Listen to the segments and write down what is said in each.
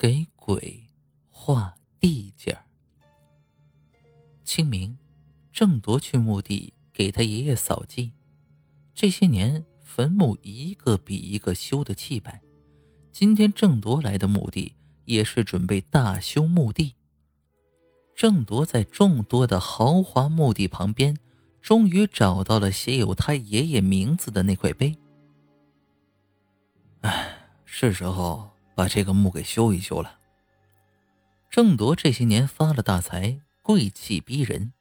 给鬼画地界儿。清明，郑铎去墓地给他爷爷扫祭。这些年，坟墓一个比一个修的气派。今天郑铎来的墓地也是准备大修墓地。郑铎在众多的豪华墓地旁边，终于找到了写有他爷爷名字的那块碑。哎，是时候。把这个墓给修一修了。郑铎这些年发了大财，贵气逼人，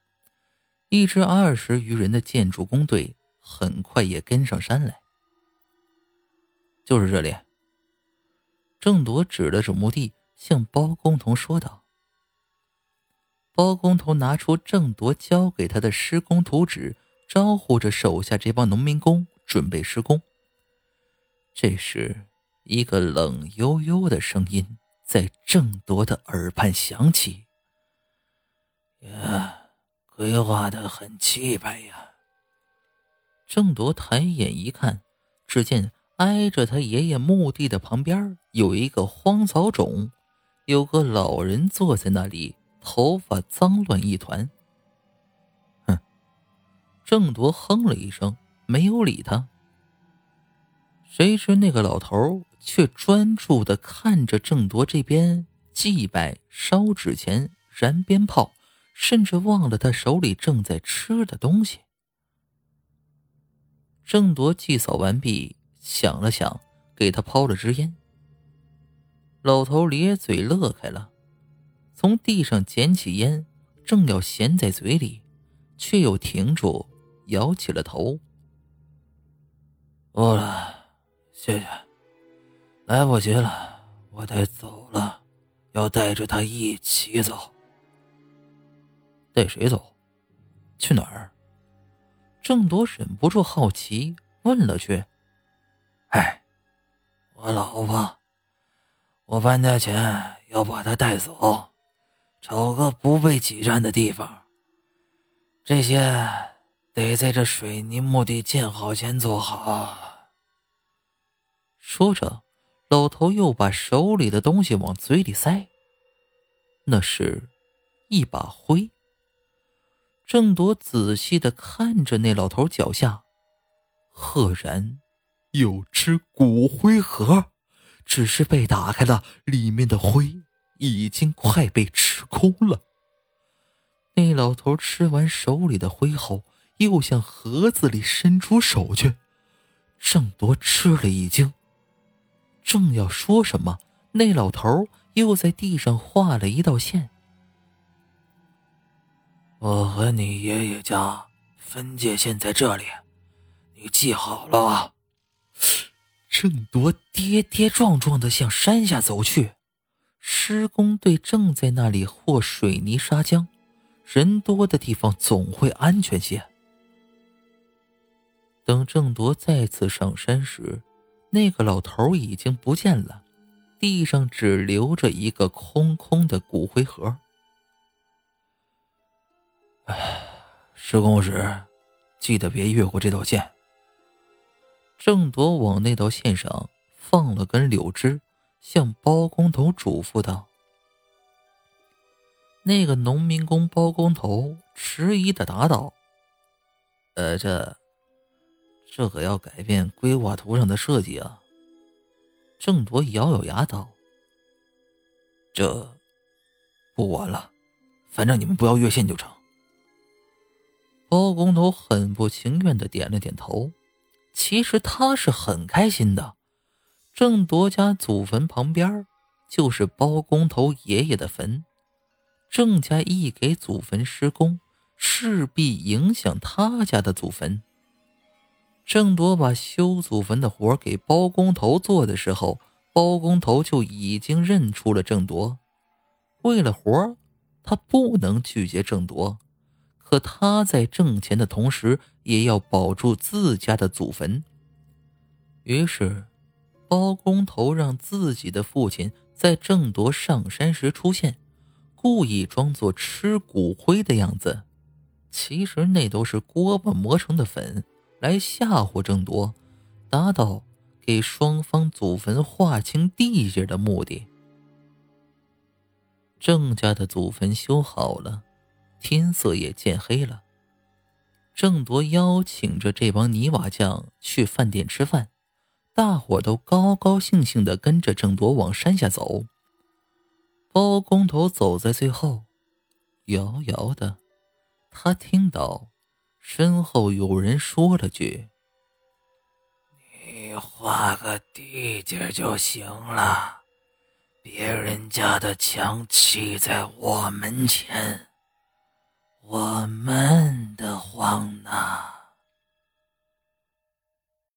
一支二十余人的建筑工队很快也跟上山来。就是这里。郑铎指了指墓地，向包工头说道。包工头拿出郑铎交给他的施工图纸，招呼着手下这帮农民工准备施工。这时。一个冷悠悠的声音在郑铎的耳畔响起：“呀，规划的很气派呀。”郑铎抬眼一看，只见挨着他爷爷墓地的旁边有一个荒草冢，有个老人坐在那里，头发脏乱一团。哼！郑铎哼了一声，没有理他。谁知那个老头却专注的看着郑铎这边祭拜、烧纸钱、燃鞭炮，甚至忘了他手里正在吃的东西。郑铎祭扫完毕，想了想，给他抛了支烟。老头咧嘴乐开了，从地上捡起烟，正要衔在嘴里，却又停住，摇起了头。饿了。谢谢，来不及了，我得走了，要带着他一起走。带谁走？去哪儿？郑铎忍不住好奇，问了句：“哎，我老婆，我搬家前要把她带走，找个不被挤占的地方。这些得在这水泥墓地建好前做好。”说着，老头又把手里的东西往嘴里塞。那是，一把灰。郑铎仔细的看着那老头脚下，赫然有只骨灰盒，只是被打开了，里面的灰已经快被吃空了。那老头吃完手里的灰后，又向盒子里伸出手去。郑铎吃了一惊。正要说什么，那老头又在地上画了一道线。我和你爷爷家分界线在这里，你记好了。郑铎跌跌撞撞的向山下走去，施工队正在那里和水泥砂浆，人多的地方总会安全些。等郑铎再次上山时。那个老头已经不见了，地上只留着一个空空的骨灰盒。唉，施工时记得别越过这道线。郑铎往那道线上放了根柳枝，向包工头嘱咐道：“那个农民工包工头迟疑的答道：‘呃，这……’”这可要改变规划图上的设计啊！郑铎咬咬牙道：“这不管了，反正你们不要越线就成。”包工头很不情愿的点了点头。其实他是很开心的。郑铎家祖坟旁边就是包工头爷爷的坟，郑家一给祖坟施工，势必影响他家的祖坟。郑铎把修祖坟的活给包工头做的时候，包工头就已经认出了郑铎。为了活他不能拒绝郑铎，可他在挣钱的同时，也要保住自家的祖坟。于是，包工头让自己的父亲在郑铎上山时出现，故意装作吃骨灰的样子，其实那都是锅巴磨成的粉。来吓唬郑铎，达到给双方祖坟划清地界的目的。郑家的祖坟修好了，天色也渐黑了。郑铎邀请着这帮泥瓦匠去饭店吃饭，大伙都高高兴兴的跟着郑铎往山下走。包工头走在最后，遥遥的，他听到身后有人说了句：“你画个地界就行了。”别人家的墙砌在我门前，我闷得慌呢。